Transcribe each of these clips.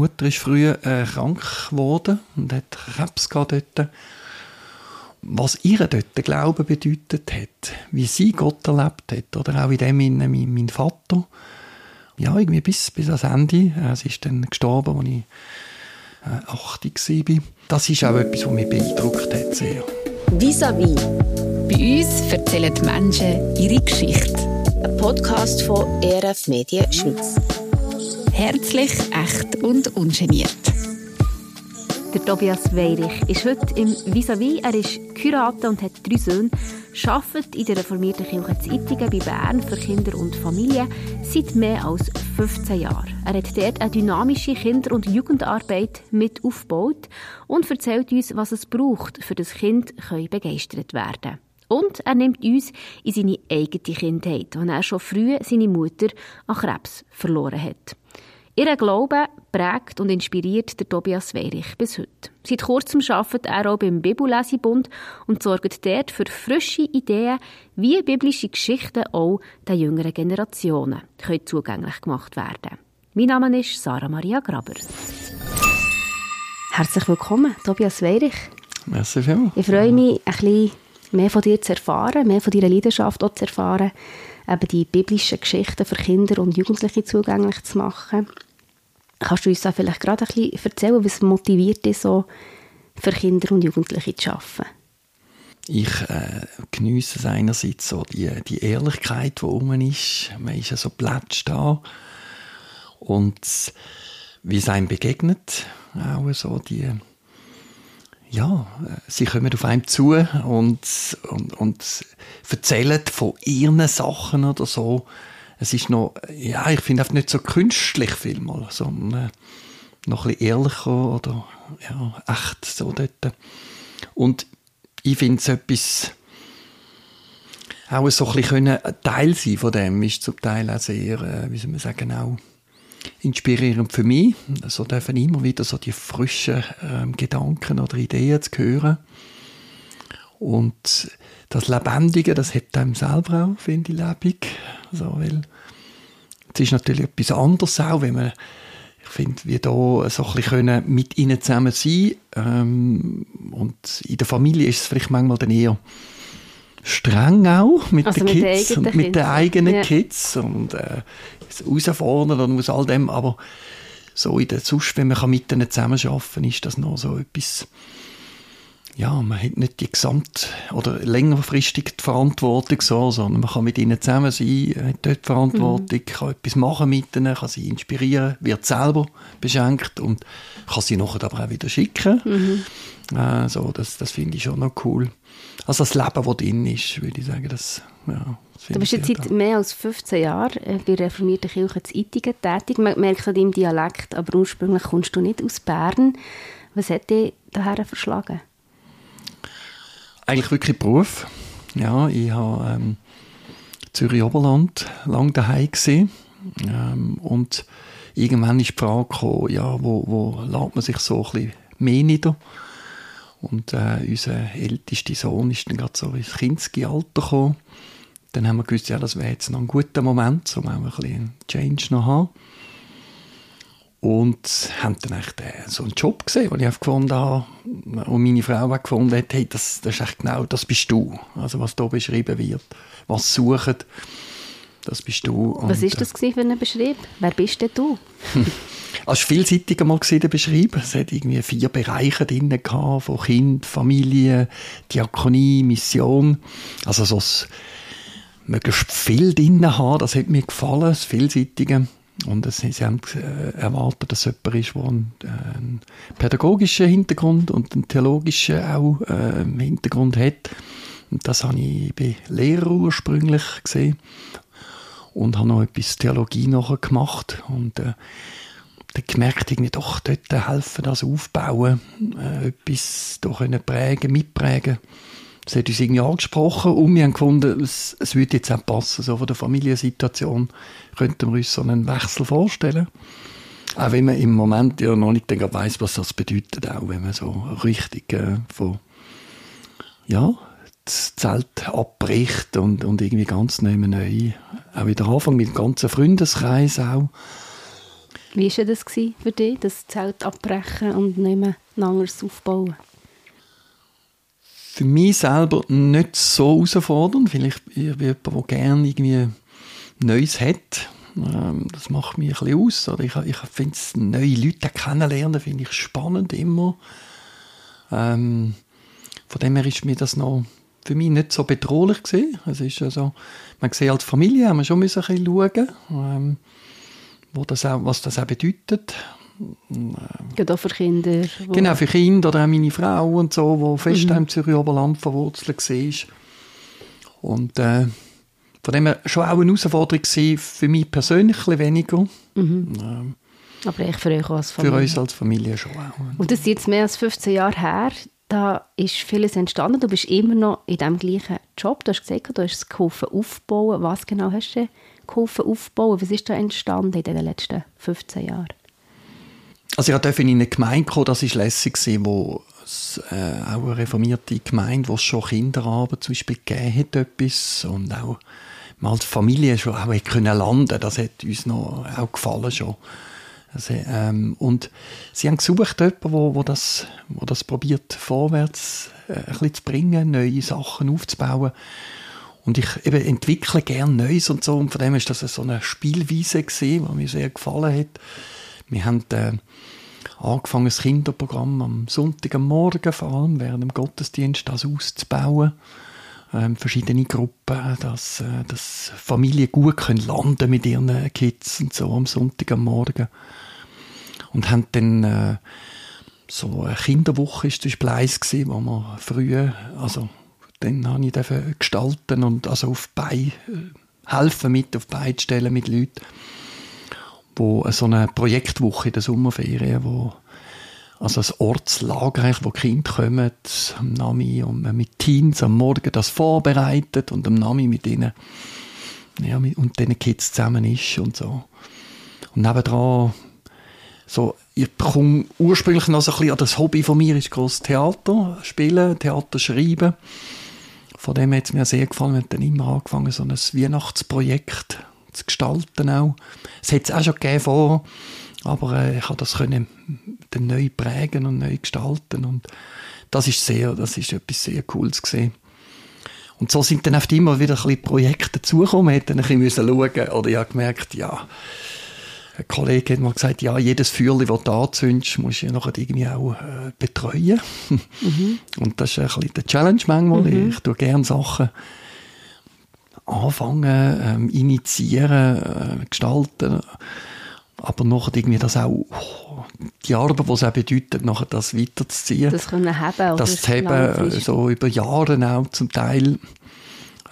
Mutter ist früh äh, krank geworden und hat Krebs dort. Was ihr dort der Glaube bedeutet hat, wie sie Gott erlebt hat, oder auch in dem Sinne mein, mein Vater, ja, irgendwie bis, bis ans Ende. Er ist dann gestorben, als ich äh, 80 war. Das ist auch etwas, was mich beeindruckt hat sehr. Vis-à-vis. Bei uns erzählen die Menschen ihre Geschichte. Ein Podcast von ERF Medien Schweiz. Herzlich, echt und ungeniert. Der Tobias Weirich ist heute im Vis-à-vis. Er ist Kurator und hat drei Söhne, arbeitet in der reformierten Kirche zu bei Bern für Kinder und Familien seit mehr als 15 Jahren. Er hat dort eine dynamische Kinder- und Jugendarbeit mit aufgebaut und erzählt uns, was es braucht, für das Kind begeistert werden. Und er nimmt uns in seine eigene Kindheit, als er schon früh seine Mutter an Krebs verloren hat. Ihr Glaube prägt und inspiriert der Tobias Weirich bis heute. Seit kurzem arbeitet er auch beim Bibellesebund und sorgt dort für frische Ideen, wie biblische Geschichten auch den jüngeren Generationen können zugänglich gemacht werden Mein Name ist Sarah Maria Graber. Herzlich willkommen, Tobias Weirich. Merci vielmals. Ich freue mich, ein bisschen mehr von dir zu erfahren, mehr von deiner Leidenschaft auch zu erfahren, eben die biblischen Geschichten für Kinder und Jugendliche zugänglich zu machen. Kannst du uns da vielleicht gerade ein bisschen erzählen, was motiviert dich so, für Kinder und Jugendliche zu arbeiten? Ich äh, geniesse es einerseits so die, die Ehrlichkeit, die rum ist. Man ist ja so plätscht da. Und wie es einem begegnet, auch so die, ja, sie kommen auf einem zu und, und, und erzählen von ihren Sachen oder so es ist noch, ja, ich finde nicht so künstlich vielmal, sondern äh, noch ein bisschen ehrlicher oder ja, echt so dort. Und ich finde es etwas, auch so ein bisschen Teil sein von dem ist zum Teil auch sehr, äh, wie soll man sagen, auch inspirierend für mich. So dürfen immer wieder so die frischen ähm, Gedanken oder Ideen zu hören. Und das Lebendige, das hat einem selber auch, finde ich, lebendig. Also, weil es ist natürlich etwas anderes auch, wenn man ich finde, wir da so ein bisschen mit ihnen zusammen sein ähm, und in der Familie ist es vielleicht manchmal dann eher streng auch mit also den mit Kids und mit den eigenen ja. Kids und äh, herausfordern und aus all dem, aber so in der sonst, wenn man mit ihnen zusammenarbeiten kann, ist das noch so etwas ja, man hat nicht die gesamt- oder längerfristig die Verantwortung so, sondern man kann mit ihnen zusammen sein, hat dort die Verantwortung, mhm. kann etwas machen mit ihnen, kann sie inspirieren, wird selber beschenkt und kann sie nachher aber auch wieder schicken. Mhm. Äh, so, das, das finde ich schon noch cool. Also das Leben, das drin ist, würde ich sagen, das, ja, Du bist jetzt seit mehr als 15 Jahren äh, bei der reformierten Kirche zu Ittigen tätig. Man merkt an deinem Dialekt, aber ursprünglich kommst du nicht aus Bern. Was hat dich daher verschlagen? eigentlich wirklich Beruf. Ja, ich habe ähm, Zürich Oberland lang daheim gesehen ähm, und irgendwann ist die Frage gekommen, ja, wo, wo lädt man sich so ein bisschen mehr nieder? Und äh, unser ältester Sohn ist dann gerade so ins Kindesalter gekommen. Dann haben wir gewusst, ja, das wäre jetzt noch ein guter Moment, um auch ein bisschen einen Change noch haben. Und haben dann echt äh, so einen Job gesehen, den ich gefunden habe, und meine Frau auch gefunden hat, hey, das, das ist echt genau, das bist du. Also was da beschrieben wird, was suchen, das bist du. Und, was ist das äh, für ein Beschrieb? Wer bist denn du? War vielseitiger mal gesehen, der Beschrieb. Es hat irgendwie vier Bereiche drin gehabt, von Kind, Familie, Diakonie, Mission. Also so möglichst viel drin haben, das hat mir gefallen, das Vielseitige. Und sie haben äh, erwartet, dass jemand ist, der einen, äh, einen pädagogischen Hintergrund und einen theologischen auch äh, Hintergrund hat. Und das habe ich bei Lehrer ursprünglich gesehen und habe noch etwas Theologie nachher gemacht und äh, dann gemerkt, irgendwie doch dort helfen, das aufbauen, äh, etwas da können prägen, mitprägen. Das hat uns irgendwie angesprochen und wir haben gefunden, es, es würde jetzt auch passen, so von der Familiensituation könnten wir uns so einen Wechsel vorstellen. Auch wenn man im Moment ja noch nicht weiß, was das bedeutet, auch wenn man so richtig äh, von, ja, das Zelt abbricht und, und irgendwie ganz neu, neu auch wieder anfangen mit dem ganzen Freundeskreis auch. Wie war das für dich, das Zelt abbrechen und nicht mehr ein anderes aufbauen? Für mich selber nicht so herausfordernd. Vielleicht ich bin jemand, der gerne irgendwie Neues hat. Ähm, das macht mich ein bisschen aus. Ich, ich finde neue Leute kennenlernen, finde ich spannend immer. Ähm, von dem her ist mir das noch für mich nicht so bedrohlich gewesen. Es ist also, man sieht als Familie, haben wir schon ein bisschen schauen, ähm, wo das auch, was das auch bedeutet. Gerade auch für Kinder. Genau, für Kinder oder auch meine Frau und so, die fest mhm. im Zürich Oberland verwurzelt war. Und äh, von dem her schon auch eine Herausforderung für mich persönlich ein weniger. Mhm. Ähm, Aber ich für euch als Familie. Für uns als Familie schon auch. Und das ist jetzt mehr als 15 Jahre her. Da ist vieles entstanden. Du bist immer noch in dem gleichen Job. Du hast gesagt, du hast es geholfen aufbauen. Was genau hast du geholfen aufbauen? Was ist da entstanden in den letzten 15 Jahren? Also ich durfte in eine Gemeinde kommen, das war lässig, wo äh, auch eine reformierte Gemeinde, wo es schon Kinderarbeit zum Beispiel gegeben hat, etwas, und auch mal als Familie schon auch können landen das hat uns noch auch gefallen schon. Also, ähm, und sie haben gesucht, jemanden, wo, wo, das, wo das probiert, vorwärts äh, ein bisschen zu bringen, neue Sachen aufzubauen. Und ich eben entwickle gerne Neues und so. Und von dem ist das so eine Spielweise gesehen, die mir sehr gefallen hat. Wir haben äh, angefangen, das Kinderprogramm am Sonntag am Morgen vor allem während dem Gottesdienst das auszubauen ähm, verschiedene Gruppen, dass, äh, dass Familien gut können landen mit ihren Kids und so am Sonntag am Morgen. Und haben dann äh, so eine Kinderwoche ist Beispiel eins gewesen, wo wir früher, also dann habe ich gestalten und also auf Bein äh, helfen mit auf Bein stellen mit Leuten, wo so eine Projektwoche in der Sommerferien, wo also das Ortslager, wo Kinder kommen, am Nami und man mit Teens am Morgen das vorbereitet und am Nami mit ihnen ja, mit, und diesen Kids zusammen ist und so. Und nebendran so, ich bekomme ursprünglich noch so ein bisschen, das Hobby von mir ist groß Theater spielen, Theater schreiben. Von dem hat es mir sehr gefallen. Wir haben dann immer angefangen, so ein Weihnachtsprojekt zu gestalten auch. Es hat es auch schon gegeben vor aber äh, ich habe das können dann neu prägen und neu gestalten und das ist sehr, das ist etwas sehr Cooles gesehen. Und so sind dann oft immer wieder ein bisschen Projekte dazugekommen, hätte dann ein bisschen schauen oder ich habe gemerkt, ja, ein Kollege hat mal gesagt, ja, jedes Feuerchen, das du anzündest, musst du ja nachher irgendwie auch äh, betreuen. Mhm. Und das ist ein bisschen der Challenge manchmal. Mhm. Ich tue gerne Sachen anfangen, ähm, initiieren, äh, gestalten aber nachher irgendwie das auch, oh, die Arbeit, die es auch bedeutet, nachher das weiterzuziehen. Das können haben. Das zu haben, so über Jahre auch zum Teil.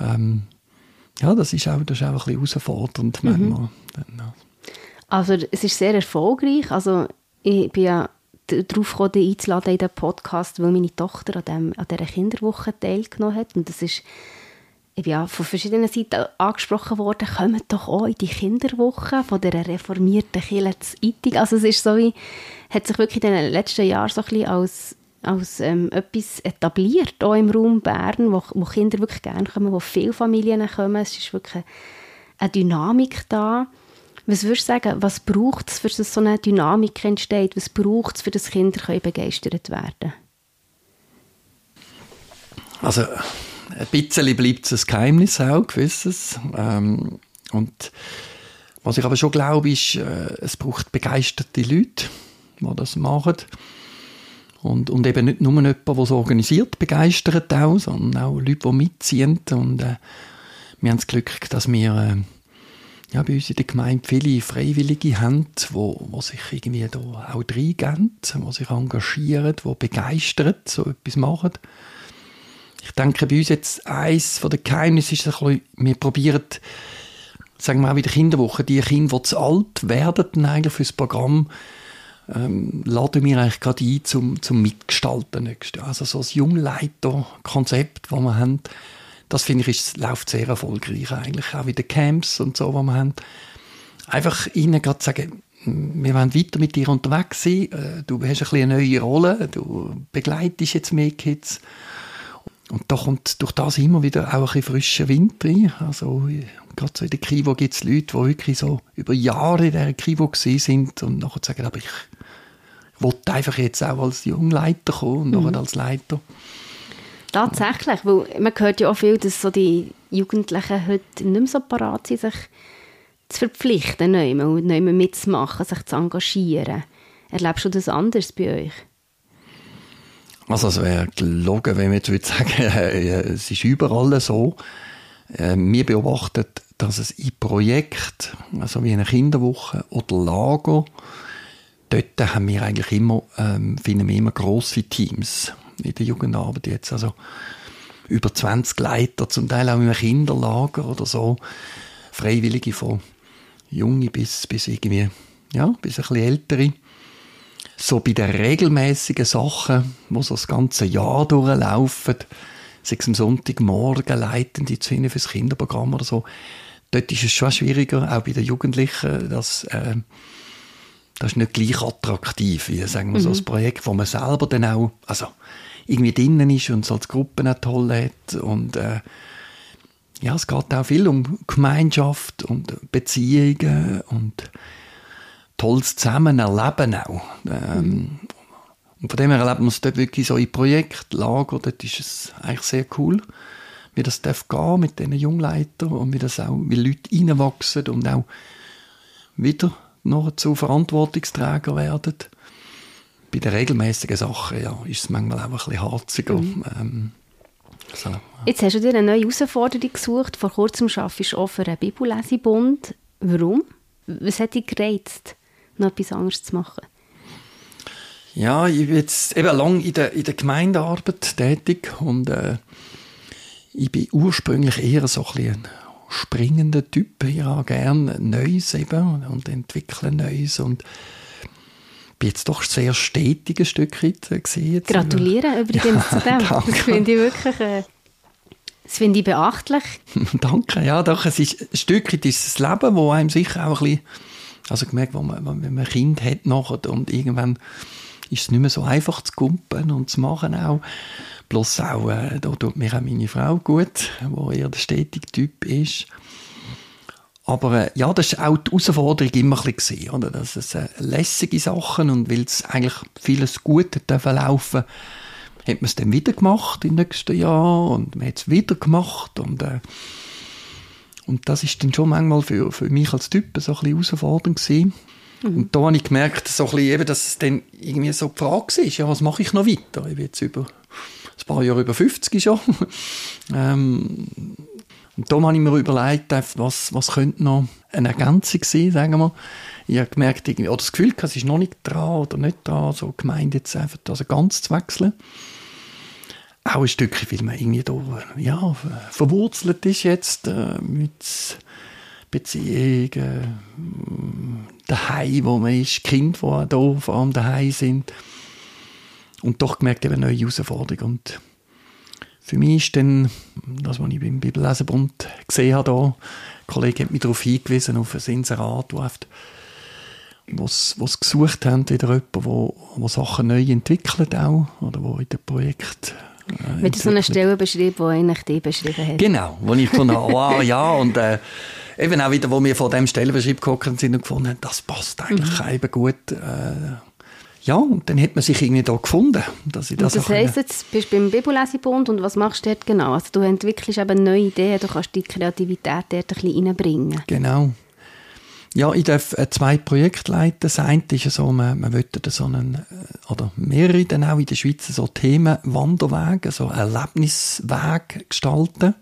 Ähm, ja, das ist auch, das ist auch ein bisschen herausfordernd mhm. manchmal. Also es ist sehr erfolgreich. Also ich bin ja darauf gekommen, einzuladen in den Podcast, weil meine Tochter an, dem, an dieser Kinderwoche teilgenommen hat. Und das ist ich bin ja von verschiedenen Seiten angesprochen worden, kommen doch auch in die Kinderwoche von der reformierten Kirche zu Ittig. Also es ist so wie, hat sich wirklich in den letzten Jahren so ein bisschen als, als ähm, etwas etabliert, auch im Raum Bern, wo, wo Kinder wirklich gerne kommen, wo viele Familien kommen. Es ist wirklich eine Dynamik da. Was würdest du sagen, was braucht es, für dass so eine Dynamik entsteht? Was braucht es, für das Kinder begeistert werden Also ein bisschen bleibt es ein Geheimnis auch, gewisses. Ähm, und was ich aber schon glaube, ist, äh, es braucht begeisterte Leute, die das machen. Und, und eben nicht nur jemand, der es organisiert, begeistert auch, sondern auch Leute, die mitziehen. Und äh, wir haben das Glück, dass wir äh, ja, bei uns in der Gemeinde viele Freiwillige haben, die wo, sich irgendwie da auch reingeben, die sich engagieren, die begeistert so etwas machen. Ich denke, bei uns jetzt eins von den Geheimnissen ist, bisschen, wir probieren, sagen wir auch in der Kinderwoche, die Kinder, die zu alt werden, eigentlich für das Programm, ähm, laden wir eigentlich gerade ein zum, zum Mitgestalten. Also so ein Jungleiter-Konzept, das wir haben, das finde ich, ist, läuft sehr erfolgreich eigentlich, auch in den Camps und so, die wir haben. Einfach ihnen gerade sagen, wir wollen weiter mit dir unterwegs sein, äh, du hast ein bisschen eine neue Rolle, du begleitest jetzt mehr Kids und da kommt durch das immer wieder auch ein bisschen frischer Wind rein. Also gerade so in der Krivo gibt es Leute, die wirklich so über Jahre in dieser Krivo sind und nachher sagen, aber ich wollte einfach jetzt auch als Jungleiter kommen und mhm. nachher als Leiter. Tatsächlich, weil man hört ja auch viel, dass so die Jugendlichen heute nicht mehr so parat sind, sich zu verpflichten, mehr, nicht mehr mitzumachen, sich zu engagieren. Erlebst du das anders bei euch? Also es wäre gelogen, wenn wir jetzt sagen, äh, es ist überall so. Äh, wir beobachten, dass es in Projekten, also wie eine Kinderwoche oder Lager, dort haben wir eigentlich immer, ähm, finden wir immer grosse Teams in der Jugendarbeit jetzt. Also über 20 Leiter, zum Teil auch in einem Kinderlager oder so. Freiwillige von Junge bis, bis irgendwie, ja, bis ein bisschen ältere. So bei den regelmäßigen Sachen, die so das ganze Jahr durchlaufen, sei es am Sonntagmorgen Leitende zu finden fürs Kinderprogramm oder so, dort ist es schon schwieriger, auch bei den Jugendlichen, dass, äh, das ist nicht gleich attraktiv wie, sagen wir, mhm. so ein Projekt, wo man selber dann auch, also, irgendwie drinnen ist und so als Gruppen auch toll hat und, äh, ja, es geht auch viel um Gemeinschaft und Beziehungen und tolles Zusammenerleben auch. Ähm. Und von dem her erlebt man es dort wirklich so in Projektlager, dort ist es eigentlich sehr cool, wie das darf gehen mit diesen Jungleitern und wie das auch, wie Leute reinwachsen und auch wieder noch zu Verantwortungsträger werden. Bei den regelmäßigen Sachen ja, ist es manchmal auch ein bisschen harziger. Mhm. Ähm, so, ja. Jetzt hast du dir eine neue Herausforderung gesucht. Vor kurzem arbeitest du auch für einen Bibellesebund. Warum? Was hat dich gereizt, noch etwas anderes zu machen? Ja, ich bin jetzt eben lange in der, in der Gemeindearbeit tätig und äh, ich bin ursprünglich eher so ein, ein springender Typ. Ich habe gerne Neues eben und entwickle Neues und bin jetzt doch sehr stetig ein Stück weit gesehen. Gratuliere übrigens ja, zu dem. Danke. Das finde ich wirklich... Äh das finde ich beachtlich. danke, ja doch. Es ist ein Stück weit ist das Leben, wo einem sicher auch ein bisschen, also gemerkt, wo man, wenn man ein Kind hat nachher und irgendwann ist es nicht mehr so einfach zu kumpen und zu machen auch. Plus auch, äh, da tut mir auch meine Frau gut, die eher der stetige Typ ist. Aber äh, ja, das ist auch die Herausforderung immer ein bisschen, oder? Dass es äh, lässige Sachen und weil es eigentlich vieles gut laufen hat man es dann wieder gemacht im nächsten Jahr und man hat es wieder gemacht und äh, und das ist dann schon manchmal für, für mich als Typ so ein bisschen herausfordernd gewesen. Mhm. Und da habe ich gemerkt, so ein bisschen eben, dass es dann irgendwie so die Frage ist, ja, was mache ich noch weiter? Ich bin jetzt über ein paar Jahre über 50 schon. ähm, und da habe ich mir überlegt, was, was könnte noch eine Ergänzung sein, sagen wir. Ich habe gemerkt, oder das Gefühl, es ist noch nicht dran oder nicht dran, so gemeint jetzt einfach also ganz zu wechseln. Auch ein Stückchen, weil man irgendwie da, ja, verwurzelt ist jetzt äh, mit Beziehungen, daheim, wo man ist, Kind, die da vor allem daheim sind. Und doch gemerkt, eben neue Herausforderung. Und für mich ist dann, das, was ich beim Bibellesebund gesehen habe, da, ein Kollege hat mich darauf hingewiesen, auf ein Inserat, wo was, was gesucht haben, wieder jemand, wo, wo Sachen neu entwickelt auch, oder wo in dem Projekt äh, Mit so einer Stelle beschrieben, die eigentlich die beschrieben hat. Genau, wo ich habe, wow, ja, und äh, eben auch wieder, wo wir vor dem Stellenbeschrieb geguckt sind und gefunden haben, das passt eigentlich mhm. eben gut. Äh, ja, und dann hat man sich irgendwie da gefunden. Dass ich das und das heisst, jetzt bist du beim Bibellesebund und was machst du dort genau? Also du entwickelst eben neue Ideen, du kannst die Kreativität dort ein bisschen reinbringen. Genau. Ja, ich darf äh, zwei Projekte leiten. Das eine ist so, man, man möchte so einen, äh, oder mehrere dann auch in der Schweiz so Themenwanderwege, so Erlebniswege gestalten.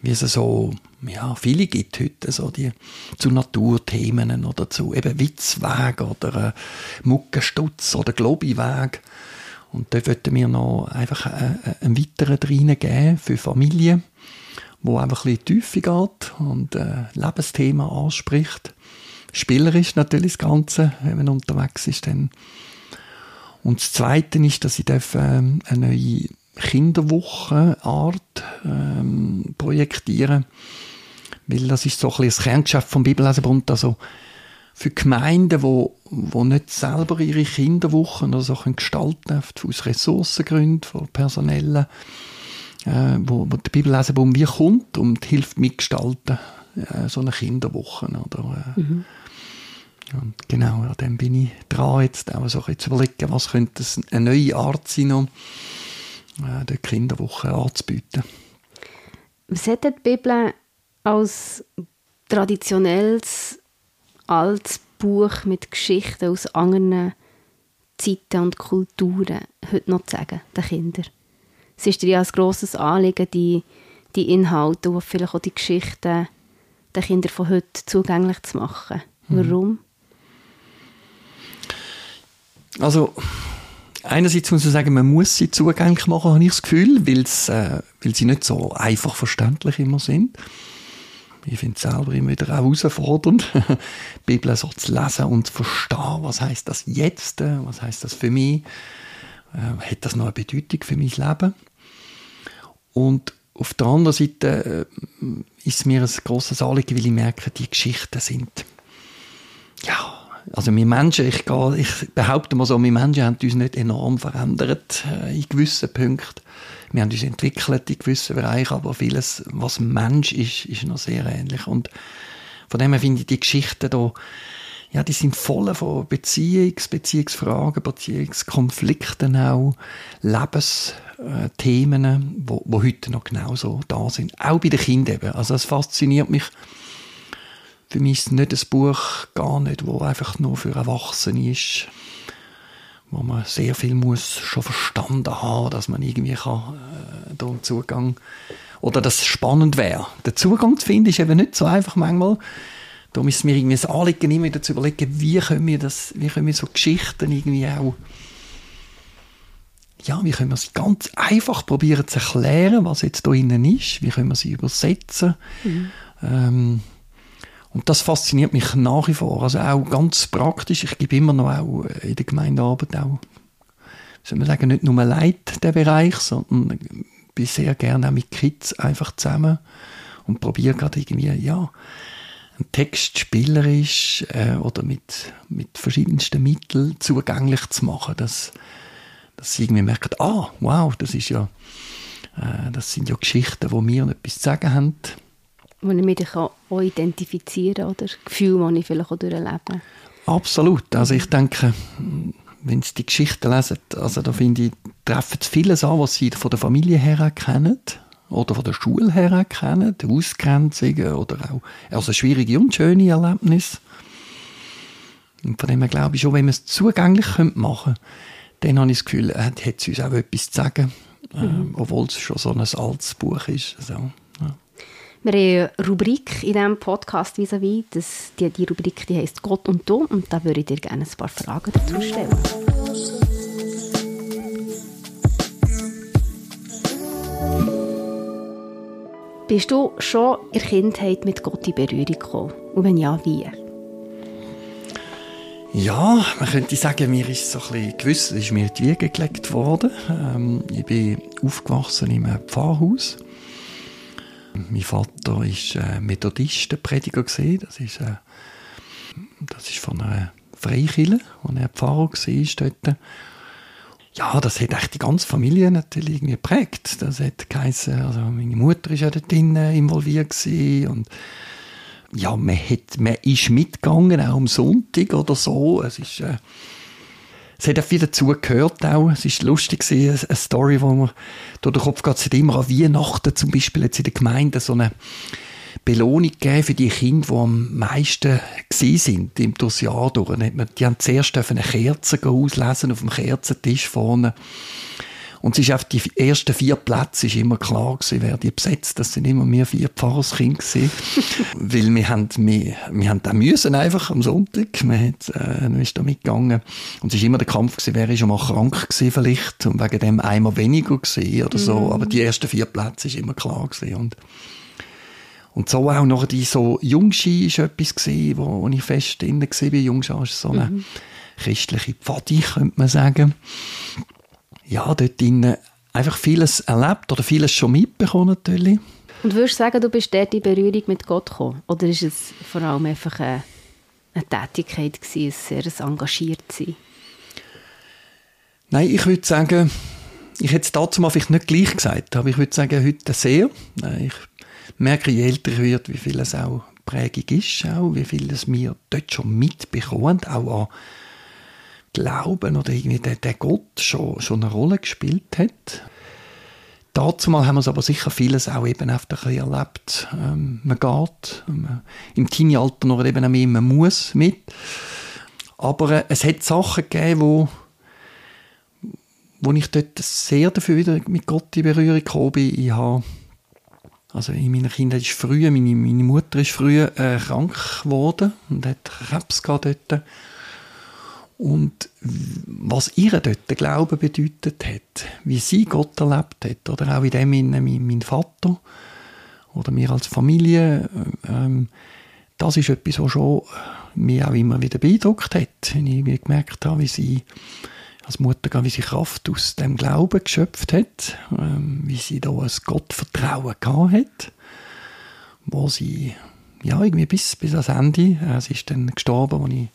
Wie es so ja, viele gibt heute, so die zu Naturthemen oder zu eben Witzweg oder äh, Muckenstutz oder Globiweg. Und da wollten wir noch einfach äh, äh einen weiteren reingeben für Familien, wo einfach ein bisschen Tiefe geht und äh, Lebensthema anspricht. Spielerisch natürlich das Ganze, wenn man unterwegs ist. Dann. Und das Zweite ist, dass ich darf, äh, eine neue Kinderwochenart ähm, projektieren darf weil das ist so ein bisschen das Kerngeschäft vom Bibellesebund. Also für Gemeinden, wo, wo nicht selber ihre Kinderwochen oder so können gestalten aus Ressourcengründen, von personellen, äh, wo, wo der Bibellesebund wie kommt und hilft mitgestalten. äh, so eine Kinderwoche. Oder, äh, mhm. Und genau, an dem bin ich dran, jetzt auch so zu überlegen, was könnte eine neue Art sein, um äh, die Kinderwoche anzubieten. Was hat die Bibel als traditionelles altes Buch mit Geschichten aus anderen Zeiten und Kulturen heute noch zu sagen, den Kindern? Es ist dir ja ein grosses Anliegen, die, die Inhalte und vielleicht auch die Geschichten den Kindern von heute zugänglich zu machen. Mhm. Warum? Also, einerseits muss man sagen, man muss sie zugänglich machen, habe ich das Gefühl, äh, weil sie nicht so einfach verständlich immer sind. Ich finde es selber immer wieder auch herausfordernd, die Bibel so zu lesen und zu verstehen, was heißt das jetzt, was heißt das für mich, äh, hat das noch eine Bedeutung für mein Leben? Und auf der anderen Seite äh, ist mir ein grosses Anliegen, weil ich merke, die Geschichten sind, ja, also wir Menschen, ich, gehe, ich behaupte mal so, wir Menschen haben uns nicht enorm verändert äh, in gewissen Punkten. Wir haben uns entwickelt in gewissen Bereichen, aber vieles, was Mensch ist, ist noch sehr ähnlich. Und von dem her finde ich die Geschichten da, ja, die sind voll von Beziehungs-, Beziehungsfragen, Beziehungskonflikten auch, Lebensthemen, äh, wo, wo heute noch genauso da sind. Auch bei den Kindern eben. Also es fasziniert mich für mich ist nicht ein Buch, gar nicht, wo einfach nur für Erwachsene ist, wo man sehr viel muss schon verstanden haben, dass man irgendwie kann, äh, da Zugang oder das spannend wäre. Den Zugang zu finden ist eben nicht so einfach manchmal. Darum ist es mir irgendwie ein Anliegen, immer wieder zu überlegen, wie können wir das, wie können wir so Geschichten irgendwie auch ja, wie können wir sie ganz einfach probieren zu erklären, was jetzt da innen ist, wie können wir sie übersetzen. Mhm. Ähm, und das fasziniert mich nach wie vor. Also auch ganz praktisch. Ich gebe immer noch auch in der Gemeindearbeit auch, soll man sagen, nicht nur Leid der Bereich, sondern bin sehr gerne auch mit Kids einfach zusammen und probiere gerade irgendwie, ja, einen Text spielerisch äh, oder mit, mit verschiedensten Mitteln zugänglich zu machen, dass, dass sie irgendwie merken, ah, wow, das ist ja, äh, das sind ja Geschichten, wo mir etwas zu sagen haben wo ich mich auch identifizieren kann oder Gefühle, die ich vielleicht auch durchlebe. Absolut. Also ich denke, wenn Sie die Geschichten lesen, also da finde ich, treffen Sie vieles an, was Sie von der Familie her kennen oder von der Schule her kennen, Ausgrenzungen oder auch also schwierige und schöne Erlebnisse. Und von dem her glaube ich schon, wenn wir es zugänglich machen können, dann habe ich das Gefühl, er hat es uns auch etwas zu sagen, mhm. ähm, obwohl es schon so ein altes Buch ist. Also. Wir haben eine Rubrik in diesem Podcast vis vis -vis. Die, die Rubrik die heisst Gott und du und da würde ich dir gerne ein paar Fragen dazu stellen. Bist du schon in der Kindheit mit Gott in Berührung gekommen? Und wenn ja, wie? Ja, man könnte sagen, mir ist so ein bisschen gewiss, ist mir die Wiege gelegt worden. Ähm, ich bin aufgewachsen in einem Pfarrhaus mein Vater ist äh, Methodistenprediger gesehen. Das ist äh, das ist von einer Freikirche, wo er Pfarrer war dort. Ja, das hat echt die ganze Familie natürlich irgendwie geprägt. Das hat geheißen, also meine Mutter ist ja dort involviert und ja, man, hat, man ist mitgegangen, auch am Sonntag oder so. Es ist, äh, es hat auch viel dazu gehört auch. Es ist lustig gewesen, eine Story, wo man durch den Kopf geht, es hat immer an Weihnachten zum Beispiel jetzt in der Gemeinde so eine Belohnung gegeben für die Kinder, die am meisten gewesen sind, im durchs Jahr durch. Die haben zuerst eine Kerze auslesen auf dem Kerzentisch vorne. Und es ist auf die ersten vier Plätze ist immer klar gewesen, wer die besetzt. Das sind immer mehr vier Pfarrerskinder gewesen. Weil wir haben, wir, wir haben da müssen einfach am Sonntag. Man, hat, äh, ist da mitgegangen. Und es ist immer der Kampf gewesen, wer ist schon mal krank gewesen vielleicht. Und wegen dem einmal weniger gewesen oder so. Mhm. Aber die ersten vier Plätze ist immer klar gewesen. Und und so auch noch die so Jungski ist etwas gewesen, wo, wo ich fest drin war bei Jungski. ist so eine mhm. christliche Pfadi, könnte man sagen ja, dort einfach vieles erlebt oder vieles schon mitbekommen natürlich. Und würdest du sagen, du bist dort in Berührung mit Gott gekommen? Oder ist es vor allem einfach eine, eine Tätigkeit gewesen, ein sehr engagiert sein? Nein, ich würde sagen, ich hätte es dazu mal vielleicht nicht gleich gesagt, aber ich würde sagen, heute sehr. Ich merke, je älter ich werde, wie viel es auch Prägung ist, auch, wie viel es mir dort schon mitbekommen, auch an Glauben oder irgendwie der, der Gott schon, schon eine Rolle gespielt hat. Dazu mal haben wir es aber sicher vieles auch eben einfach erlebt. Ähm, man geht, man, im Teenie-Alter noch eben auch mehr, man muss mit. Aber äh, es hat Sachen gegeben, wo, wo ich dort sehr dafür wieder mit Gott in Berührung gekommen bin. Ich habe, also in meiner Kindheit ist früh, meine, meine Mutter ist früh äh, krank geworden und hat Krebs gehabt dort. Und was ihr dort der Glaube bedeutet hat, wie sie Gott erlebt hat, oder auch in dem Sinne mein, mein Vater oder mir als Familie, ähm, das ist etwas, was schon mich auch immer wieder beeindruckt hat. Wenn ich gemerkt habe, wie sie als Mutter, wie sie Kraft aus dem Glauben geschöpft hat, ähm, wie sie da ein Gottvertrauen gehabt hat, wo sie ja, irgendwie bis, bis ans Ende, äh, sie ist dann gestorben, als ich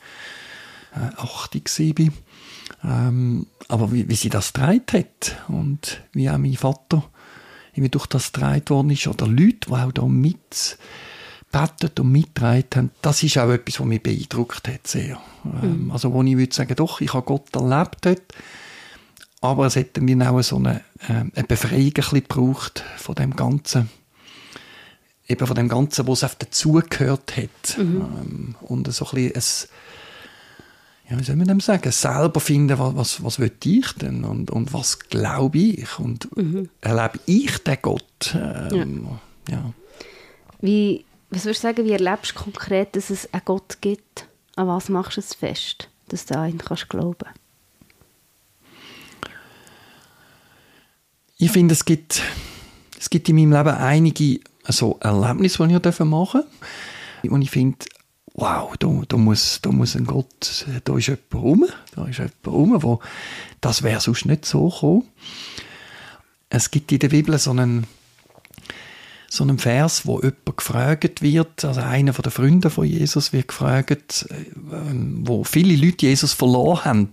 äh, 80 war. Ähm, aber wie, wie sie das getragen hat und wie auch mein Vater irgendwie durch das getragen worden ist oder Leute, die auch da mit und mitgetragen haben, das ist auch etwas, was mich beeindruckt hat sehr. Ähm, mhm. Also wo ich würde sagen, doch, ich habe Gott erlebt dort, aber es hätte mir auch so eine, äh, eine Befreiung ein bisschen gebraucht von dem Ganzen, eben von dem Ganzen, was auf dazugehört hat. Mhm. Ähm, und so ein bisschen ein ja, wie soll man dem sagen, selber finden, was, was, was will ich denn und, und was glaube ich und mhm. erlebe ich den Gott. Ähm, ja. ja. Wie, was würdest du sagen, wie erlebst du konkret, dass es einen Gott gibt? An was machst du es fest, dass du an ihn kannst glauben Ich finde, es gibt, es gibt in meinem Leben einige so Erlebnisse, die ich machen darf. Und ich finde, wow, da, da, muss, da muss ein Gott, da ist jemand rum, da ist jemand rum, wo, das wäre sonst nicht so gekommen. Es gibt in der Bibel so einen, so einen Vers, wo jemand gefragt wird, also einer von den Freunden von Jesus wird gefragt, ähm, wo viele Leute Jesus verloren haben.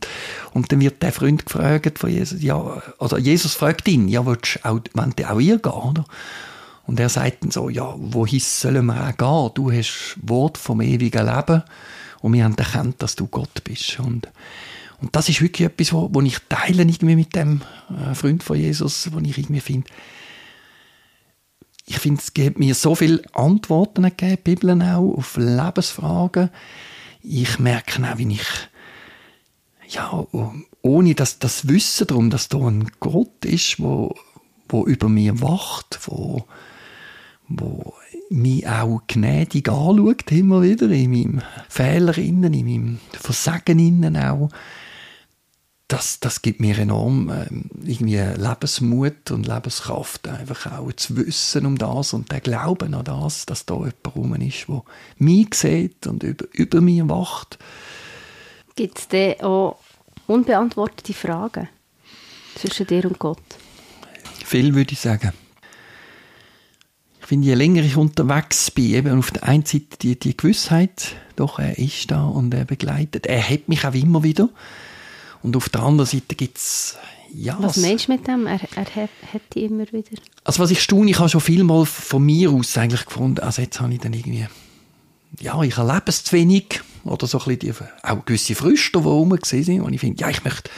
Und dann wird der Freund gefragt von Jesus, ja, also Jesus fragt ihn, ja, willst auch, auch ihr gehen, oder? Und er sagt dann so, ja, wohin sollen wir auch gehen? Du hast Wort vom ewigen Leben und wir haben erkannt, dass du Gott bist. Und, und das ist wirklich etwas, wo, wo ich teile irgendwie mit dem äh, Freund von Jesus, wo ich irgendwie finde, ich finde, es gibt mir so viele Antworten gegeben, Bibeln auch, auf Lebensfragen. Ich merke auch, wie ich, ja, ohne das, das Wissen darum, dass da ein Gott ist, wo, wo über mir wacht, wo, wo mich auch gnädig anschaut, immer wieder, in meinem Fehler innen, in meinem Versagen innen auch. Das, das gibt mir enorm äh, irgendwie Lebensmut und Lebenskraft, einfach auch zu wissen um das und der Glauben an das, dass da jemand rum ist, der mich sieht und über, über mir wacht. Gibt es denn auch unbeantwortete Fragen zwischen dir und Gott? Viel würde ich sagen finde, je länger ich unterwegs bin, eben auf der einen Seite die, die Gewissheit, doch, er ist da und er begleitet. Er hat mich auch immer wieder. Und auf der anderen Seite gibt es ja, was meinst du mit dem? Er, er die immer wieder? Also was ich staune, ich habe schon viel mal von mir aus eigentlich gefunden, also jetzt habe ich dann irgendwie, ja, ich erlebe es zu wenig oder so ein bisschen die, auch gewisse Früchte, die rum sind und ich finde, ja, ich möchte,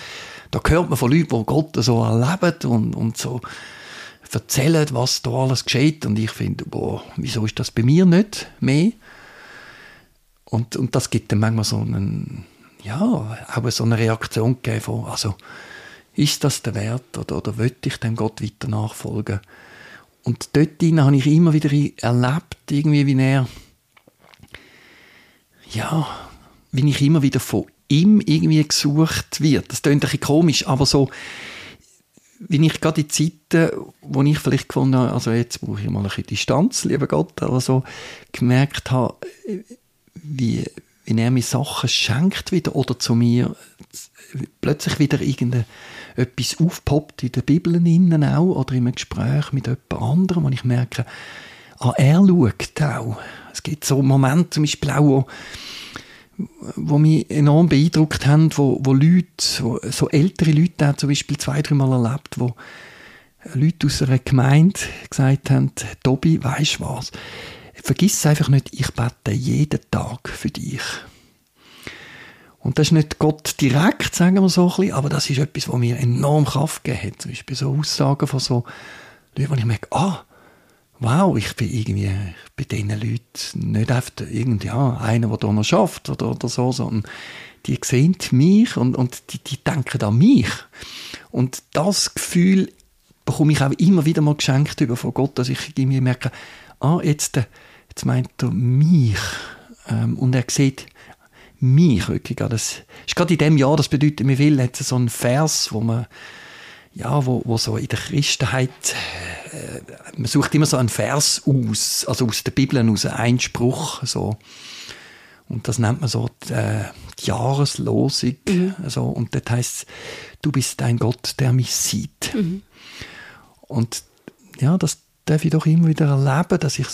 da hört man von Leuten, die Gott so erleben und, und so erzählen, was da alles geschieht. Und ich finde, boah, wieso ist das bei mir nicht mehr? Und, und das gibt dann manchmal so einen, ja, auch so eine Reaktion gegeben von, also, ist das der Wert oder, oder will ich dem Gott weiter nachfolgen? Und dort habe ich immer wieder erlebt, irgendwie, wie er, ja, wie ich immer wieder von ihm irgendwie gesucht wird. Das klingt ein bisschen komisch, aber so, wie ich gerade in Zeiten, wo ich vielleicht gefunden habe, also jetzt brauche ich mal ein bisschen Distanz, lieber Gott, aber so gemerkt habe, wie, wie er mir Sachen schenkt wieder oder zu mir plötzlich wieder irgendetwas aufpoppt in der Bibel innen auch oder einem Gespräch mit jemand anderem und ich merke, ah, er schaut auch. Es gibt so Momente zum Beispiel auch, wo wo mich enorm beeindruckt haben, wo, wo Leute, wo, so ältere Leute haben zum Beispiel zwei, dreimal erlebt, wo, Leute aus einer Gemeinde gesagt haben, Tobi, weisst was? Vergiss einfach nicht, ich bete jeden Tag für dich. Und das ist nicht Gott direkt, sagen wir so ein bisschen, aber das ist etwas, was mir enorm Kraft gegeben hat. Zum Beispiel so Aussagen von so Leuten, wo ich merke, ah, wow, ich bin irgendwie bei diesen Leuten nicht einfach irgendwie, ja, einer, der hier noch schafft oder, oder so, sondern die sehen mich und, und die, die denken an mich. Und das Gefühl bekomme ich auch immer wieder mal geschenkt über von Gott, dass ich irgendwie merke, ah, jetzt, jetzt meint er mich. Ähm, und er sieht mich wirklich. Das ist gerade in dem Jahr, das bedeutet mir viel, hat so einen Vers, wo man ja, wo, wo so in der Christenheit, äh, man sucht immer so einen Vers aus, also aus der Bibel aus, einen Spruch, so. Und das nennt man so die, äh, die Jahreslosung, mhm. so. Und das heißt, du bist ein Gott, der mich sieht. Mhm. Und ja, das darf ich doch immer wieder erleben, dass ich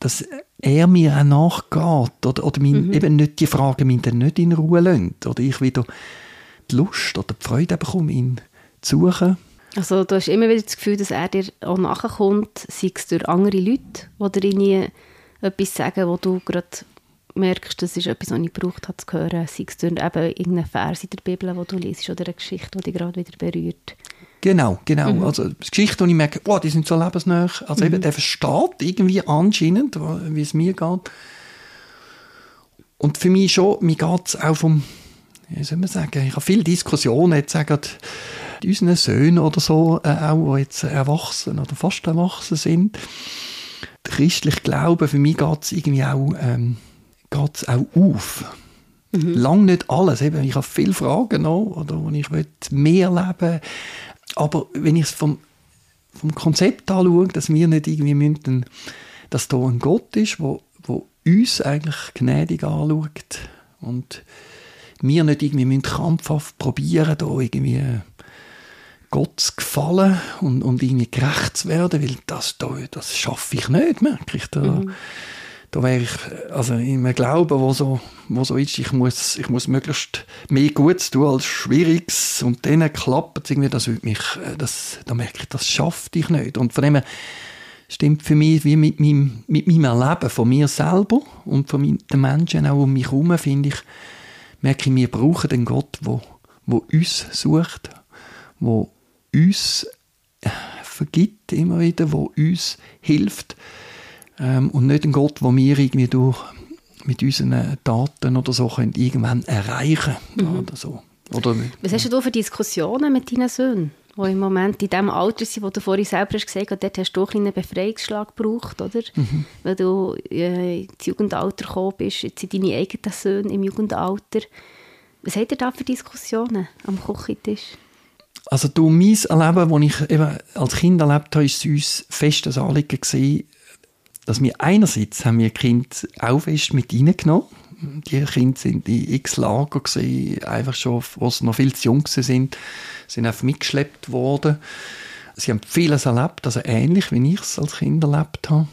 dass er mir auch nachgeht oder, oder mein, mhm. eben nicht die Fragen mich dann nicht in Ruhe lässt oder ich wieder die Lust oder die Freude bekomme, ihn zu suchen. Also du hast immer wieder das Gefühl, dass er dir auch nachkommt, sei es durch andere Leute, die dir irgendwie etwas sagen, wo du gerade merkst, das ist etwas, was ich gebraucht habe zu hören, sei es durch eben irgendeinen Vers in der Bibel, wo du liest oder eine Geschichte, die dich gerade wieder berührt. Genau, genau. Mhm. Also Geschichten, wo ich merke, oh, die sind so lebensnah. Also mhm. eben, der versteht irgendwie anscheinend, wie es mir geht. Und für mich schon, mir geht es auch vom, wie soll man sagen, ich habe viele Diskussionen, jetzt sagen unseren Söhnen oder so, äh, auch, die jetzt erwachsen oder fast erwachsen sind. Der christliche Glaube, für mich geht es irgendwie auch, ähm, geht's auch auf. Mhm. Lang nicht alles. Eben, ich habe viele Fragen noch, oder wo ich mehr leben aber wenn ich es vom, vom Konzept anschaue, dass wir nicht irgendwie müssen, dass da ein Gott ist, wo, wo uns eigentlich gnädig anschaut und wir nicht irgendwie müssen krampfhaft probieren, da irgendwie Gott zu gefallen und, und irgendwie gerecht zu werden, weil das, da, das schaffe ich nicht, merke ich. Da, mhm da wäre ich, also in einem Glauben, wo so, wo so ist, ich muss, ich muss möglichst mehr Gutes tun als Schwieriges und dann klappt es irgendwie, das würde mich, äh, das, da merke ich, das schafft ich nicht. Und von dem her stimmt für mich wie mit meinem, mit meinem Erleben von mir selber und von den Menschen auch um mich herum, finde ich, merke ich, wir brauchen einen Gott, wo, wo uns sucht, wo uns äh, vergibt immer wieder, wo uns hilft, ähm, und nicht ein Gott, wo wir irgendwie durch mit unseren Daten oder so können irgendwann erreichen mhm. oder so. Oder, Was hast du für Diskussionen mit deinen Söhnen? Die im Moment in dem Alter sind, wo du vorhin selber hast gesagt hast, dort hast du einen Befreiungsschlag gebraucht, oder? Mhm. Weil du äh, ins Jugendalter gekommen bist, jetzt sind deine eigenen Söhne im Jugendalter. Was habt ihr da für Diskussionen am Küchentisch? Also du, mein Erleben, das ich eben als Kind erlebt habe, war es uns fest ein Anliegen gewesen, dass wir einerseits haben wir Kind auch fest mit reingenommen. Die Kinder sind in x Lager gewesen, einfach schon, wo sie noch viel zu jung sind, sind einfach mitgeschleppt worden. Sie haben vieles erlebt, also ähnlich wie ich es als Kind erlebt habe.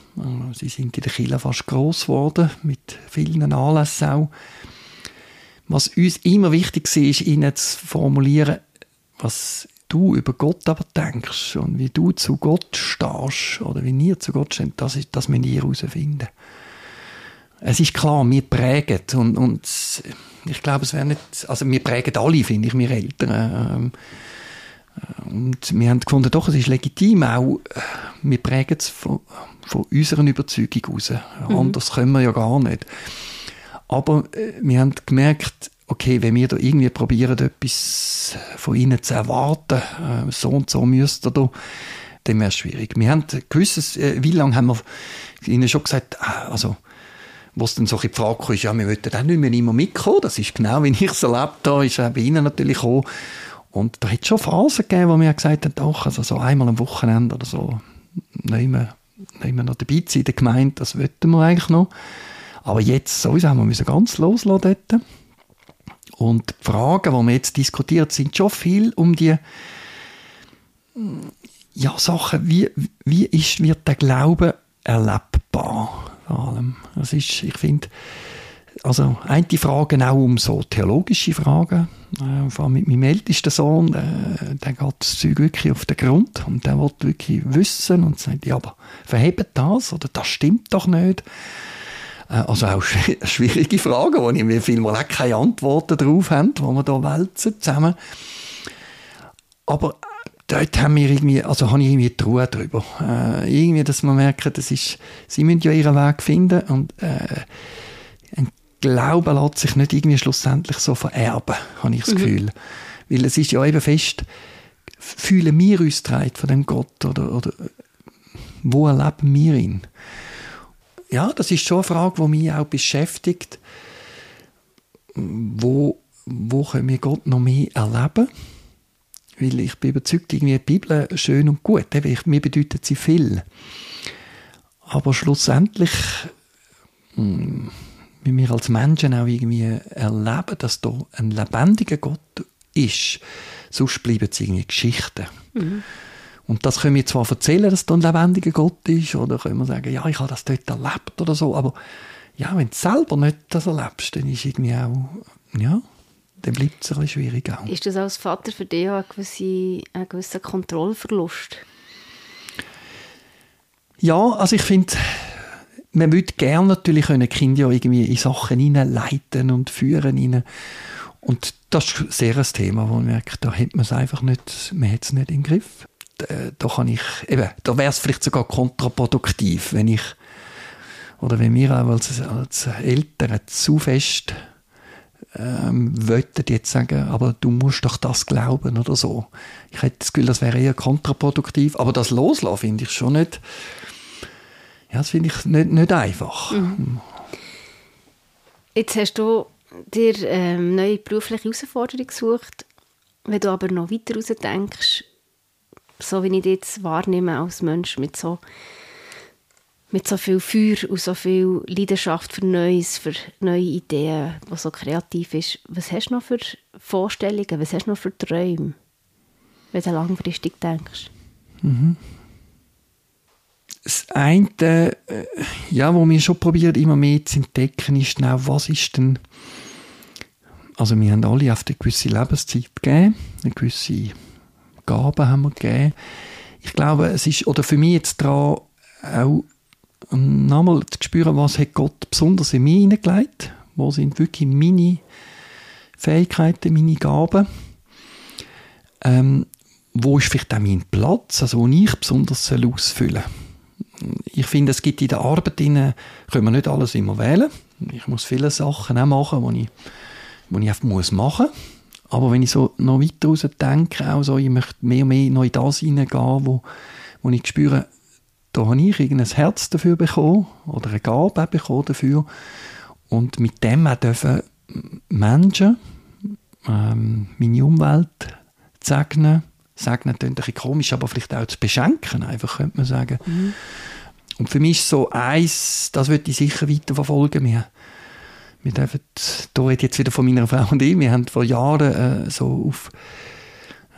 Sie sind in der Kirche fast groß geworden, mit vielen Anlässen auch. Was uns immer wichtig war, ist, ihnen zu formulieren, was du über Gott aber denkst und wie du zu Gott stehst oder wie ihr zu Gott steht, das, ist, das müssen wir herausfinden. Es ist klar, wir prägen und, und ich glaube, es wäre nicht, also wir prägen alle, finde ich, wir Eltern. Ähm, und wir haben gefunden, doch, es ist legitim auch, wir prägen es von, von unserer Überzeugung aus. Mhm. Anders können wir ja gar nicht. Aber äh, wir haben gemerkt, okay, wenn wir da irgendwie probieren, etwas von ihnen zu erwarten, äh, so und so müsst ihr da, dann wäre es schwierig. Wir haben gewisses, äh, wie lange haben wir ihnen schon gesagt, ah, also, was dann so die Frage kam, ja, wir wollten auch nicht mehr immer mitkommen, das ist genau, wie ich es erlebt habe, ist auch bei ihnen natürlich gekommen. Und da hat es schon Phasen gegeben, wo wir gesagt haben, doch, also so einmal am Wochenende oder so, nicht mehr, nicht mehr noch dabei sein in der Gemeinde, das wollten wir eigentlich noch. Aber jetzt sowieso haben wir ganz loslassen dort. Und die Fragen, die wir jetzt diskutiert, sind schon viel um die ja, Sachen, wie, wie ist, wird der Glaube erlebbar? Allem. Das ist, ich finde, also eine die Fragen auch um so theologische Fragen. Äh, vor allem mit meinem ältesten Sohn, äh, der geht das Zeug wirklich auf den Grund und der will wirklich wissen und sagt, ja, aber verhebt das oder das stimmt doch nicht. Äh, also auch schwierige Fragen, wo wir vielmal auch keine Antworten drauf haben, wo wir da wälzen zusammen. Aber dort haben wir irgendwie, also habe ich irgendwie die Ruhe drüber. Äh, irgendwie, dass man merkt, das ist, sie müssen ja ihren Weg finden und äh, ein Glaube lässt sich nicht irgendwie schlussendlich so vererben, habe ich das mhm. Gefühl. Weil es ist ja eben fest, fühlen wir uns getragen von dem Gott oder, oder wo erleben wir ihn? Ja, das ist schon eine Frage, die mich auch beschäftigt. Wo, wo können wir Gott noch mehr erleben? Weil ich bin überzeugt, irgendwie die Bibel schön und gut. Mir bedeutet sie viel. Aber schlussendlich hm, müssen wir als Menschen auch irgendwie erleben, dass da ein lebendiger Gott ist. Sonst bleiben es irgendwie Geschichten. Mhm. Und das können wir zwar erzählen, dass da ein lebendiger Gott ist, oder können wir sagen, ja, ich habe das dort erlebt oder so, aber ja, wenn du selber nicht das erlebst, dann ist irgendwie auch, ja, dann bleibt es ein bisschen schwierig auch. Ist das als Vater für dich auch ein gewisser, ein gewisser Kontrollverlust? Ja, also ich finde, man würde gerne natürlich können Kinder ja irgendwie in Sachen hineinleiten und führen rein. Und das ist sehr ein Thema, wo man merkt, da hat man es einfach nicht, man hat es nicht im Griff. Da, da kann ich, eben, da wäre es vielleicht sogar kontraproduktiv, wenn ich, oder wenn wir auch als, als Eltern zu fest ähm, wollten jetzt sagen, aber du musst doch das glauben oder so. Ich hätte das Gefühl, das wäre eher kontraproduktiv. Aber das Loslassen finde ich schon nicht, ja, das finde ich nicht, nicht einfach. Mhm. Jetzt hast du dir ähm, neue berufliche Herausforderungen gesucht. Wenn du aber noch weiter raus denkst, so wie ich dich jetzt wahrnehme als Mensch mit so mit so viel Feuer und so viel Leidenschaft für Neues, für neue Ideen, was so kreativ ist. Was hast du noch für Vorstellungen, was hast du noch für Träume, wenn du langfristig denkst? Mhm. Das eine, äh, ja, wo wir schon probieren, immer mehr zu entdecken, ist genau, was ist denn, also wir haben alle auf eine gewisse Lebenszeit gegeben, eine gewisse Gabe haben wir gegeben. Ich glaube, es ist, oder für mich jetzt daran, auch nochmal zu spüren, was hat Gott besonders in mich hineingelegt, wo sind wirklich meine Fähigkeiten, meine Gaben, ähm, wo ist vielleicht auch mein Platz, also wo ich besonders ausfüllen soll. Ich finde, es gibt in der Arbeit, können wir nicht alles immer wählen. Ich muss viele Sachen auch machen, die ich, die ich einfach muss machen muss. Aber wenn ich so noch weiter raus denke, auch so, ich möchte mehr und mehr noch in das hineingehen, wo, wo ich spüre, da habe ich irgendein Herz dafür bekommen oder eine Gabe bekommen dafür und mit dem auch dürfen Menschen, ähm, meine Umwelt segnen, segnen klingt ein bisschen komisch, aber vielleicht auch zu beschenken, einfach könnte man sagen. Mhm. Und für mich ist so eins, das würde ich sicher weiterverfolgen. Wir, wir dürfen, da rede jetzt wieder von meiner Frau und ich, wir haben vor Jahren äh, so auf,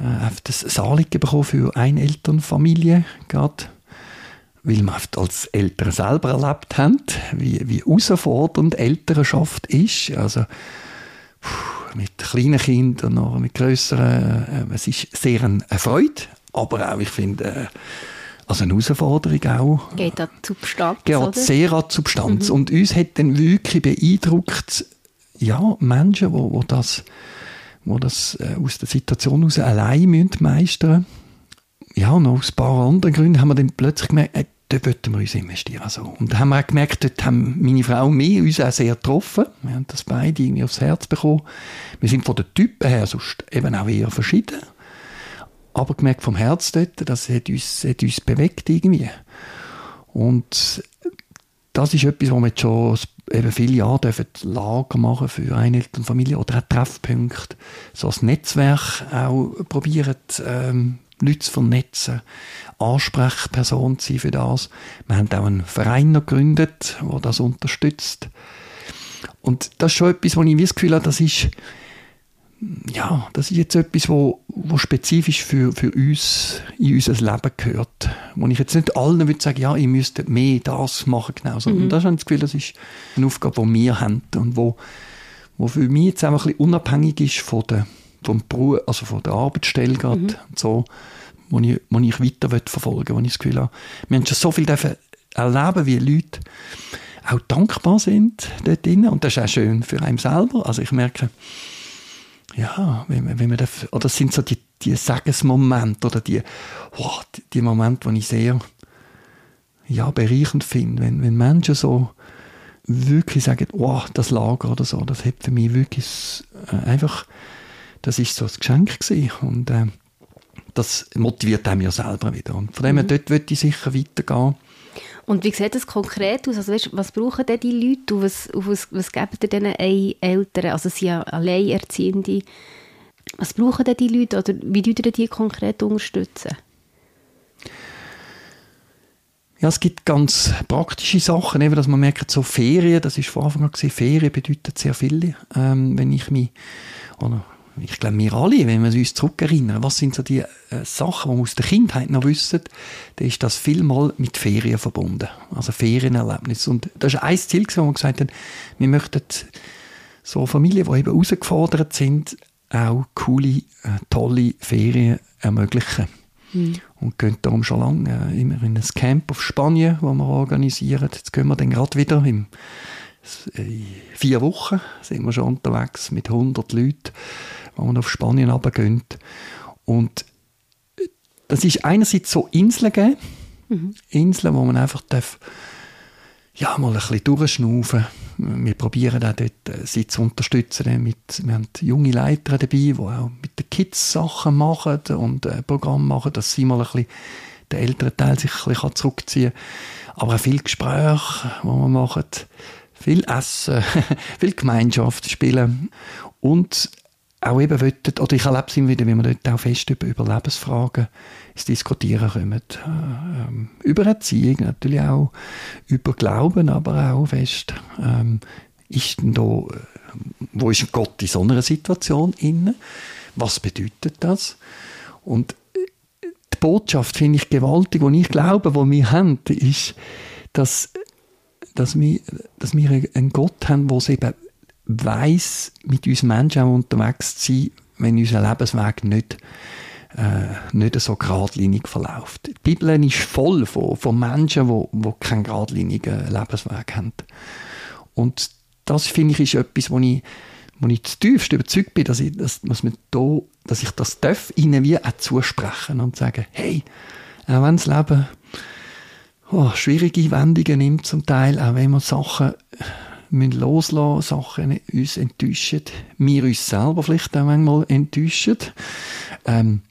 äh, auf das Anliegen bekommen für Einelternfamilien, gerade weil wir als Eltern selber erlebt haben, wie, wie herausfordernd Elternschaft ist. Also, mit kleinen Kindern oder mit grösseren, äh, es ist sehr eine Freude, aber auch, ich finde, äh, also eine Herausforderung auch. Geht an die Substanz, Geht oder? sehr an die Substanz. Mhm. Und uns hat dann wirklich beeindruckt, ja, Menschen, wo, wo das, wo das äh, aus der Situation heraus allein meistern müssen ja, noch aus ein paar anderen Gründen haben wir dann plötzlich gemerkt, äh, dort wollten wir uns investieren. Also, und da haben wir auch gemerkt, dort haben meine Frau und mich uns auch sehr getroffen. Wir haben das beide irgendwie aufs Herz bekommen. Wir sind von den Typen her sonst eben auch eher verschieden. Aber gemerkt vom Herz dort, das hat uns, hat uns bewegt irgendwie. Und das ist etwas, wo wir jetzt schon eben viele Jahre dürfen Lager machen für Einelternfamilien oder auch Treffpunkte, so als Netzwerk auch probieren, ähm, Leute zu vernetzen, Ansprechperson zu sein für das. Wir haben auch einen Verein noch gegründet, der das unterstützt. Und das ist schon etwas, wo ich das Gefühl habe, das ist, ja, das ist jetzt etwas, wo, wo spezifisch für, für uns in unser Leben gehört. Wo ich jetzt nicht allen würde sagen, ja, ihr müsst mehr das machen, genau. Sondern mhm. das habe ich das Gefühl, das ist eine Aufgabe, die wir haben und wo, wo für mich jetzt einfach ein bisschen unabhängig ist von der, vom Beruf, also von der Arbeitsstelle gerade mhm. und so, wo ich, wo ich weiter verfolgen will, wo ich das Gefühl habe, wir haben schon so viel erleben, wie Leute auch dankbar sind dort drin und das ist auch schön für einen selber. Also ich merke, ja, wenn man, wenn man das, oder das sind so die, die Segensmomente oder die, oh, die, die Momente, die ich sehr ja, bereichend finde, wenn, wenn Menschen so wirklich sagen, oh, das Lager oder so, das hat für mich wirklich äh, einfach, das ist so ein Geschenk gewesen und äh, das motiviert einem ja selber wieder und von dem her, mhm. dort würde ich sicher weitergehen und wie sieht das konkret aus? Also, weißt, was brauchen denn die Leute und was, was, was geben diesen Eltern? Also sie sind Alleinerziehende. Was brauchen denn die Leute oder wie tun die konkret unterstützen? Ja, es gibt ganz praktische Sachen, eben, dass man merkt, so Ferien, das ist von Anfang an gesehen, Ferien bedeutet sehr viel, ähm, wenn ich mich, oder ich glaube, wir alle, wenn wir uns zurückerinnern, was sind so die äh, Sachen, die wir aus der Kindheit noch wissen, dann ist das vielmal mit Ferien verbunden. Also Ferienerlebnis. Und das ist ein Ziel, wo wir gesagt haben, wir möchten so Familien, die eben herausgefordert sind, auch coole, äh, tolle Ferien ermöglichen. Mhm. Und gehen darum schon lange äh, immer in ein Camp auf Spanien, das wir organisieren. Jetzt gehen wir dann gerade wieder im vier Wochen sind wir schon unterwegs mit 100 Leuten wo man auf Spanien runtergehen. Und das ist einerseits so Inseln geben, mhm. Inseln, wo man einfach darf, ja, mal ein bisschen durchschnaufen. Wir probieren auch dort, äh, sie zu unterstützen. Mit, wir haben junge Leiter dabei, die auch mit den Kids Sachen machen und ein Programm machen, dass sie mal ein bisschen, der ältere Teil sich ein bisschen zurückziehen kann. Aber auch viel Gespräch, wo wir machen, viel Essen, viel Gemeinschaft spielen und auch eben wollten, oder ich erlebe es immer wieder, wie wir dort auch fest über Überlebensfragen ins Diskutieren kommen. Ähm, über Erziehung natürlich auch, über Glauben aber auch fest. Ähm, ist denn da, äh, wo ist Gott in so einer Situation inne? Was bedeutet das? Und äh, die Botschaft finde ich gewaltig, die ich glaube, wo wir haben, ist, dass, dass, wir, dass wir einen Gott haben, der eben weiß, mit uns Menschen auch unterwegs zu sein, wenn unser Lebensweg nicht, äh, nicht so geradlinig verläuft. Die Bibel ist voll von, von Menschen, die, die keinen geradlinigen Lebensweg haben. Und das, finde ich, ist etwas, wo ich, wo ich zutiefst überzeugt bin, dass ich, dass, dass, man da, dass ich das darf, ihnen wie auch zusprechen und sagen, hey, auch wenn das Leben oh, schwierige Wendungen nimmt zum Teil, auch wenn man Sachen müssen loslassen, Sachen uns enttäuschen, wir uns selber vielleicht auch manchmal enttäuschen. Ähm,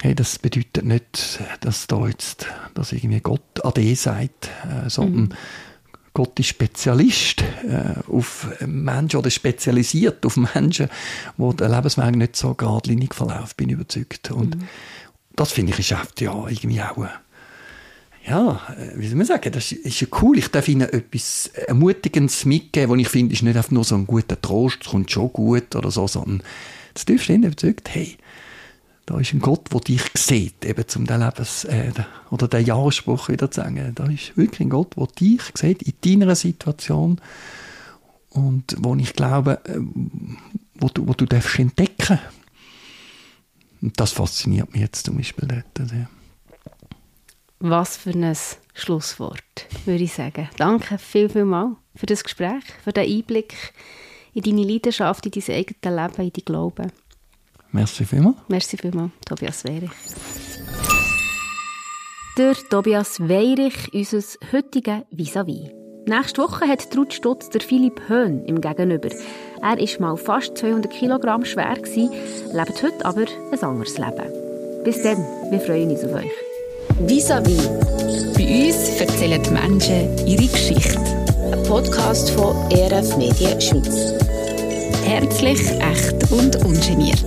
hey, das bedeutet nicht, dass da jetzt, dass irgendwie Gott Ade sagt, äh, sondern mhm. Gott ist Spezialist äh, auf Menschen oder spezialisiert auf Menschen, wo der Lebensweg nicht so geradlinig verläuft, bin ich überzeugt. Und mhm. das finde ich ist oft, ja irgendwie auch ja, äh, wie soll man sagen, das ist ja cool. Ich darf ihnen etwas Ermutigendes mitgeben, was ich finde, ist nicht einfach nur so ein guter Trost, es kommt schon gut oder so, sondern das darfst ihnen überzeugt, hey, da ist ein Gott, der dich sieht, eben zum den Lebens, äh, oder den Jahresspruch wieder zu sagen. Da ist wirklich ein Gott, der dich sieht in deiner Situation und wo ich glaube, äh, wo du, wo du darfst entdecken. Und das fasziniert mich jetzt zum Beispiel dort. Sehr. Was für ein Schlusswort, würde ich sagen. Danke viel, viel mal für das Gespräch, für den Einblick in deine Leidenschaft, in dein eigenes Leben, in dein Glauben. Merci vielmals. Merci vielmals, Tobias Weirich. Der Tobias Weirich, unser heutiger Vis-à-vis. -vis. Nächste Woche hat Trud Stutz der Philipp Höhn im Gegenüber. Er war mal fast 200 Kilogramm schwer, lebt heute aber ein anderes Leben. Bis dann, wir freuen uns auf euch. Vis-à-vis. Bei uns erzählen die Menschen ihre Geschichte. Ein Podcast von ERF Medien Schweiz. Herzlich, echt und ungeniert.